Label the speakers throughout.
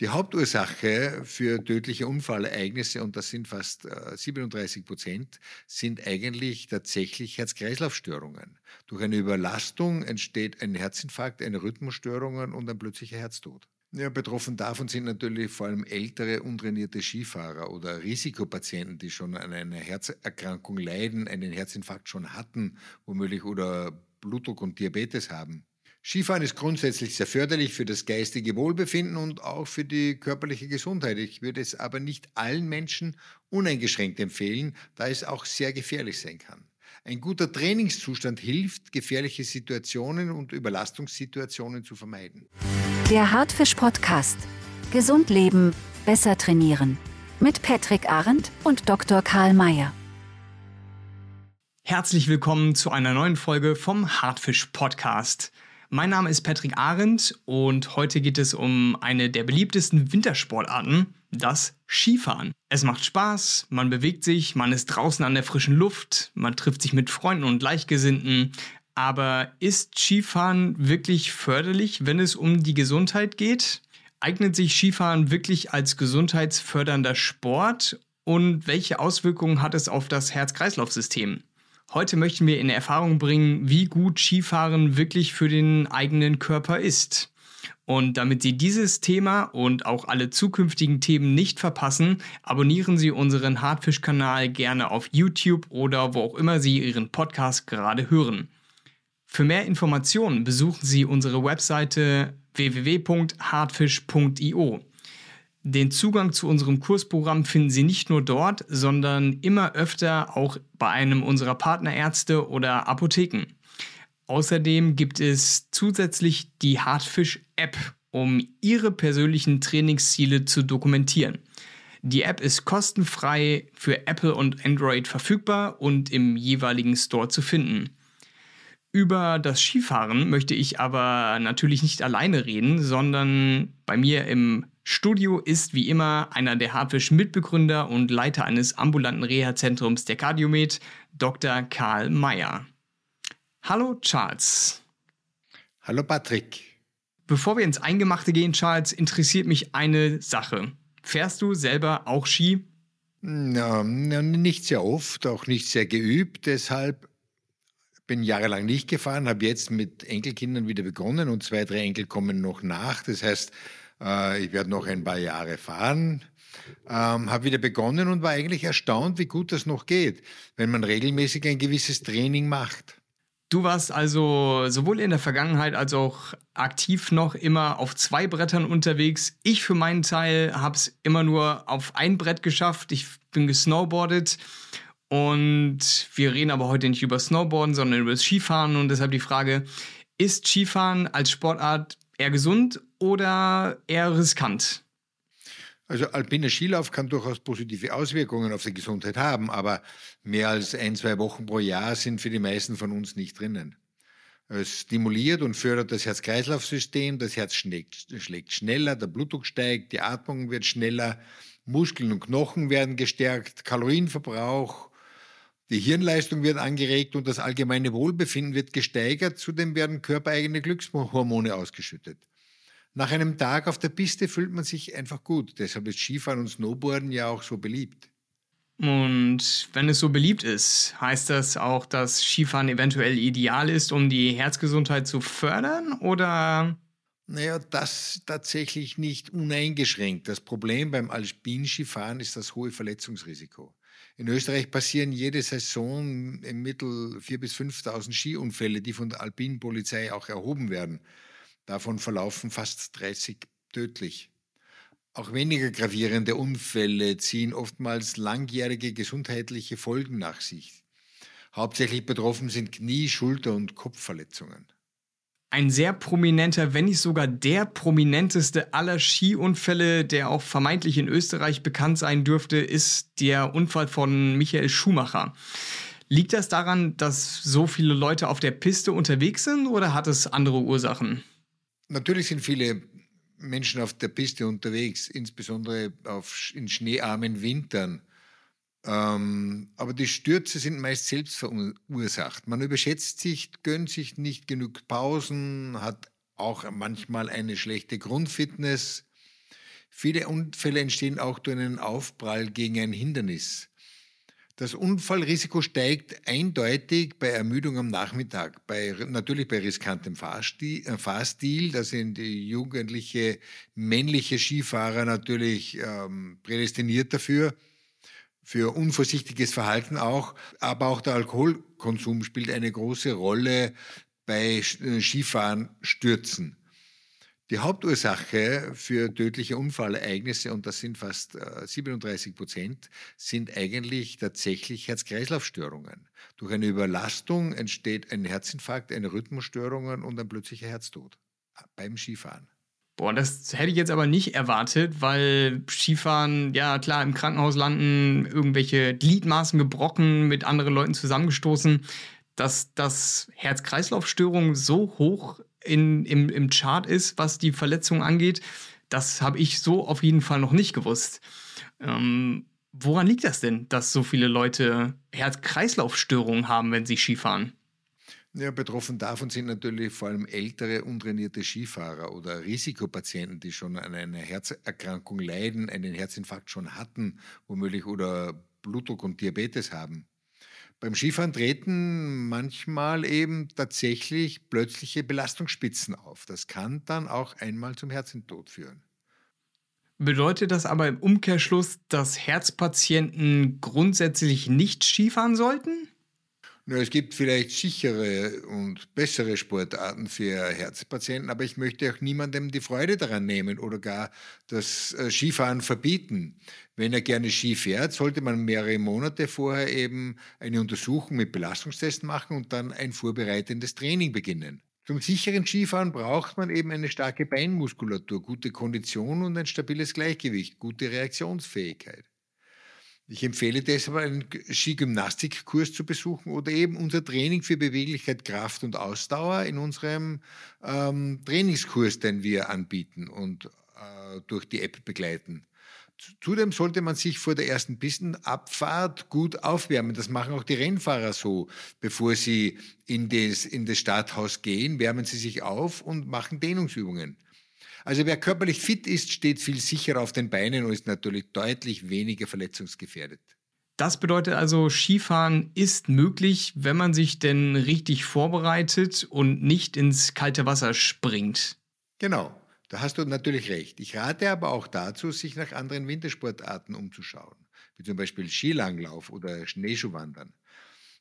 Speaker 1: Die Hauptursache für tödliche Unfallereignisse, und das sind fast 37 Prozent, sind eigentlich tatsächlich Herz-Kreislauf-Störungen. Durch eine Überlastung entsteht ein Herzinfarkt, eine Rhythmusstörungen und ein plötzlicher Herztod. Ja, betroffen davon sind natürlich vor allem ältere, untrainierte Skifahrer oder Risikopatienten, die schon an einer Herzerkrankung leiden, einen Herzinfarkt schon hatten, womöglich oder Blutdruck und Diabetes haben. Skifahren ist grundsätzlich sehr förderlich für das geistige Wohlbefinden und auch für die körperliche Gesundheit. Ich würde es aber nicht allen Menschen uneingeschränkt empfehlen, da es auch sehr gefährlich sein kann. Ein guter Trainingszustand hilft, gefährliche Situationen und Überlastungssituationen zu vermeiden.
Speaker 2: Der Hartfisch Podcast. Gesund leben, besser trainieren. Mit Patrick Arendt und Dr. Karl Mayer.
Speaker 3: Herzlich willkommen zu einer neuen Folge vom Hartfisch Podcast. Mein Name ist Patrick Arendt und heute geht es um eine der beliebtesten Wintersportarten, das Skifahren. Es macht Spaß, man bewegt sich, man ist draußen an der frischen Luft, man trifft sich mit Freunden und Gleichgesinnten. Aber ist Skifahren wirklich förderlich, wenn es um die Gesundheit geht? Eignet sich Skifahren wirklich als gesundheitsfördernder Sport? Und welche Auswirkungen hat es auf das Herz-Kreislauf-System? Heute möchten wir in Erfahrung bringen, wie gut Skifahren wirklich für den eigenen Körper ist. Und damit Sie dieses Thema und auch alle zukünftigen Themen nicht verpassen, abonnieren Sie unseren Hartfisch-Kanal gerne auf YouTube oder wo auch immer Sie Ihren Podcast gerade hören. Für mehr Informationen besuchen Sie unsere Webseite www.hartfisch.io. Den Zugang zu unserem Kursprogramm finden Sie nicht nur dort, sondern immer öfter auch bei einem unserer Partnerärzte oder Apotheken. Außerdem gibt es zusätzlich die Hartfisch-App, um Ihre persönlichen Trainingsziele zu dokumentieren. Die App ist kostenfrei für Apple und Android verfügbar und im jeweiligen Store zu finden. Über das Skifahren möchte ich aber natürlich nicht alleine reden, sondern bei mir im Studio ist wie immer einer der Hartfisch-Mitbegründer und Leiter eines ambulanten Reha-Zentrums der Cardiomed, Dr. Karl Mayer. Hallo Charles.
Speaker 1: Hallo Patrick.
Speaker 3: Bevor wir ins Eingemachte gehen, Charles, interessiert mich eine Sache. Fährst du selber auch Ski?
Speaker 1: Na, nicht sehr oft, auch nicht sehr geübt. Deshalb bin jahrelang nicht gefahren, habe jetzt mit Enkelkindern wieder begonnen und zwei, drei Enkel kommen noch nach. Das heißt, äh, ich werde noch ein paar Jahre fahren. Ähm, habe wieder begonnen und war eigentlich erstaunt, wie gut das noch geht, wenn man regelmäßig ein gewisses Training macht.
Speaker 3: Du warst also sowohl in der Vergangenheit als auch aktiv noch immer auf zwei Brettern unterwegs. Ich für meinen Teil habe es immer nur auf ein Brett geschafft. Ich bin gesnowboardet und wir reden aber heute nicht über Snowboarden, sondern über das Skifahren und deshalb die Frage, ist Skifahren als Sportart eher gesund oder eher riskant?
Speaker 1: Also alpiner Skilauf kann durchaus positive Auswirkungen auf die Gesundheit haben, aber mehr als ein, zwei Wochen pro Jahr sind für die meisten von uns nicht drinnen. Es stimuliert und fördert das Herz-Kreislauf-System, das Herz schlägt, schneller, der Blutdruck steigt, die Atmung wird schneller, Muskeln und Knochen werden gestärkt, Kalorienverbrauch, die Hirnleistung wird angeregt und das allgemeine Wohlbefinden wird gesteigert. Zudem werden körpereigene Glückshormone ausgeschüttet. Nach einem Tag auf der Piste fühlt man sich einfach gut. Deshalb ist Skifahren und Snowboarden ja auch so beliebt.
Speaker 3: Und wenn es so beliebt ist, heißt das auch, dass Skifahren eventuell ideal ist, um die Herzgesundheit zu fördern? Oder?
Speaker 1: Naja, das tatsächlich nicht uneingeschränkt. Das Problem beim Alpinskifahren ist das hohe Verletzungsrisiko. In Österreich passieren jede Saison im Mittel 4.000 bis 5.000 Skiunfälle, die von der Alpinpolizei auch erhoben werden. Davon verlaufen fast 30 tödlich. Auch weniger gravierende Unfälle ziehen oftmals langjährige gesundheitliche Folgen nach sich. Hauptsächlich betroffen sind Knie-, Schulter- und Kopfverletzungen
Speaker 3: ein sehr prominenter, wenn nicht sogar der prominenteste aller Skiunfälle, der auch vermeintlich in Österreich bekannt sein dürfte, ist der Unfall von Michael Schumacher. Liegt das daran, dass so viele Leute auf der Piste unterwegs sind oder hat es andere Ursachen?
Speaker 1: Natürlich sind viele Menschen auf der Piste unterwegs, insbesondere auf, in schneearmen Wintern. Ähm, aber die Stürze sind meist selbst verursacht. Man überschätzt sich, gönnt sich nicht genug Pausen, hat auch manchmal eine schlechte Grundfitness. Viele Unfälle entstehen auch durch einen Aufprall gegen ein Hindernis. Das Unfallrisiko steigt eindeutig bei Ermüdung am Nachmittag, bei, natürlich bei riskantem Fahrstil, äh, Fahrstil. Da sind die jugendliche männliche Skifahrer natürlich ähm, prädestiniert dafür, für unvorsichtiges Verhalten auch. Aber auch der Alkoholkonsum spielt eine große Rolle bei äh, Skifahren, Stürzen. Die Hauptursache für tödliche Unfallereignisse, und das sind fast 37 äh, Prozent, sind eigentlich tatsächlich Herz-Kreislauf-Störungen. Durch eine Überlastung entsteht ein Herzinfarkt, eine Rhythmusstörungen und ein plötzlicher Herztod beim Skifahren.
Speaker 3: Boah, das hätte ich jetzt aber nicht erwartet, weil Skifahren, ja klar, im Krankenhaus landen, irgendwelche Gliedmaßen gebrochen, mit anderen Leuten zusammengestoßen, dass das Herz-Kreislauf-Störung so hoch in, im, im Chart ist, was die Verletzung angeht. Das habe ich so auf jeden Fall noch nicht gewusst. Ähm, woran liegt das denn, dass so viele Leute Herz-Kreislauf-Störungen haben, wenn sie Skifahren?
Speaker 1: Ja, betroffen davon sind natürlich vor allem ältere, untrainierte Skifahrer oder Risikopatienten, die schon an einer Herzerkrankung leiden, einen Herzinfarkt schon hatten, womöglich oder Blutdruck und Diabetes haben. Beim Skifahren treten manchmal eben tatsächlich plötzliche Belastungsspitzen auf. Das kann dann auch einmal zum Herzentod führen.
Speaker 3: Bedeutet das aber im Umkehrschluss, dass Herzpatienten grundsätzlich nicht Skifahren sollten?
Speaker 1: Es gibt vielleicht sichere und bessere Sportarten für Herzpatienten, aber ich möchte auch niemandem die Freude daran nehmen oder gar das äh, Skifahren verbieten. Wenn er gerne Ski fährt, sollte man mehrere Monate vorher eben eine Untersuchung mit Belastungstests machen und dann ein vorbereitendes Training beginnen. Zum sicheren Skifahren braucht man eben eine starke Beinmuskulatur, gute Kondition und ein stabiles Gleichgewicht, gute Reaktionsfähigkeit. Ich empfehle deshalb einen Skigymnastikkurs zu besuchen oder eben unser Training für Beweglichkeit, Kraft und Ausdauer in unserem ähm, Trainingskurs, den wir anbieten und äh, durch die App begleiten. Zudem sollte man sich vor der ersten Pistenabfahrt gut aufwärmen. Das machen auch die Rennfahrer so. Bevor sie in das, in das Starthaus gehen, wärmen sie sich auf und machen Dehnungsübungen. Also wer körperlich fit ist, steht viel sicherer auf den Beinen und ist natürlich deutlich weniger verletzungsgefährdet.
Speaker 3: Das bedeutet also, Skifahren ist möglich, wenn man sich denn richtig vorbereitet und nicht ins kalte Wasser springt.
Speaker 1: Genau, da hast du natürlich recht. Ich rate aber auch dazu, sich nach anderen Wintersportarten umzuschauen, wie zum Beispiel Skilanglauf oder Schneeschuhwandern.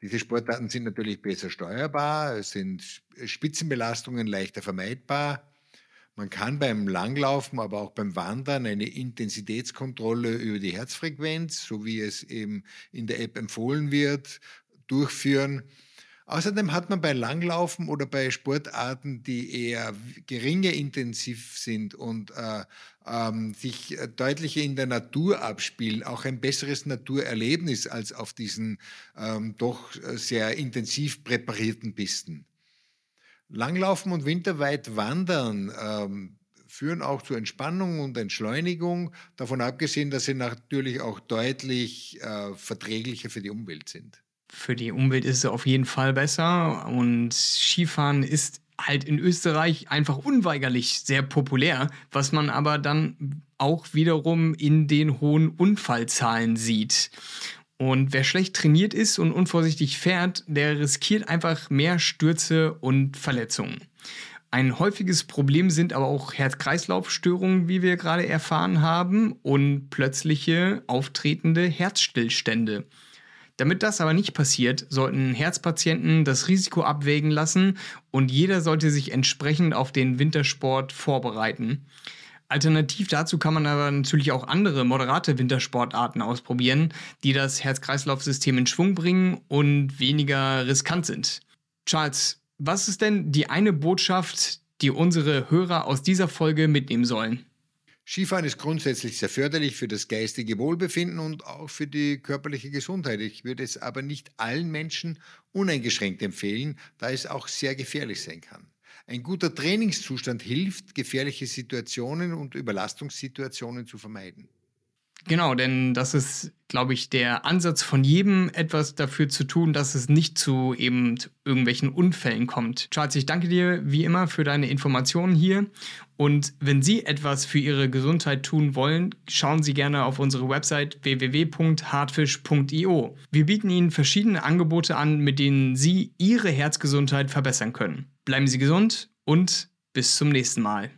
Speaker 1: Diese Sportarten sind natürlich besser steuerbar, es sind Spitzenbelastungen leichter vermeidbar man kann beim Langlaufen, aber auch beim Wandern eine Intensitätskontrolle über die Herzfrequenz, so wie es eben in der App empfohlen wird, durchführen. Außerdem hat man bei Langlaufen oder bei Sportarten, die eher geringer intensiv sind und äh, ähm, sich deutlicher in der Natur abspielen, auch ein besseres Naturerlebnis als auf diesen ähm, doch sehr intensiv präparierten Pisten. Langlaufen und winterweit wandern ähm, führen auch zu Entspannung und Entschleunigung, davon abgesehen, dass sie natürlich auch deutlich äh, verträglicher für die Umwelt sind.
Speaker 3: Für die Umwelt ist es auf jeden Fall besser und Skifahren ist halt in Österreich einfach unweigerlich sehr populär, was man aber dann auch wiederum in den hohen Unfallzahlen sieht. Und wer schlecht trainiert ist und unvorsichtig fährt, der riskiert einfach mehr Stürze und Verletzungen. Ein häufiges Problem sind aber auch Herz-Kreislauf-Störungen, wie wir gerade erfahren haben, und plötzliche auftretende Herzstillstände. Damit das aber nicht passiert, sollten Herzpatienten das Risiko abwägen lassen und jeder sollte sich entsprechend auf den Wintersport vorbereiten. Alternativ dazu kann man aber natürlich auch andere moderate Wintersportarten ausprobieren, die das Herz-Kreislauf-System in Schwung bringen und weniger riskant sind. Charles, was ist denn die eine Botschaft, die unsere Hörer aus dieser Folge mitnehmen sollen?
Speaker 1: Skifahren ist grundsätzlich sehr förderlich für das geistige Wohlbefinden und auch für die körperliche Gesundheit. Ich würde es aber nicht allen Menschen uneingeschränkt empfehlen, da es auch sehr gefährlich sein kann. Ein guter Trainingszustand hilft, gefährliche Situationen und Überlastungssituationen zu vermeiden.
Speaker 3: Genau, denn das ist, glaube ich, der Ansatz von jedem, etwas dafür zu tun, dass es nicht zu eben irgendwelchen Unfällen kommt. Charles, ich danke dir wie immer für deine Informationen hier. Und wenn Sie etwas für Ihre Gesundheit tun wollen, schauen Sie gerne auf unsere Website www.hartfisch.io. Wir bieten Ihnen verschiedene Angebote an, mit denen Sie Ihre Herzgesundheit verbessern können. Bleiben Sie gesund und bis zum nächsten Mal.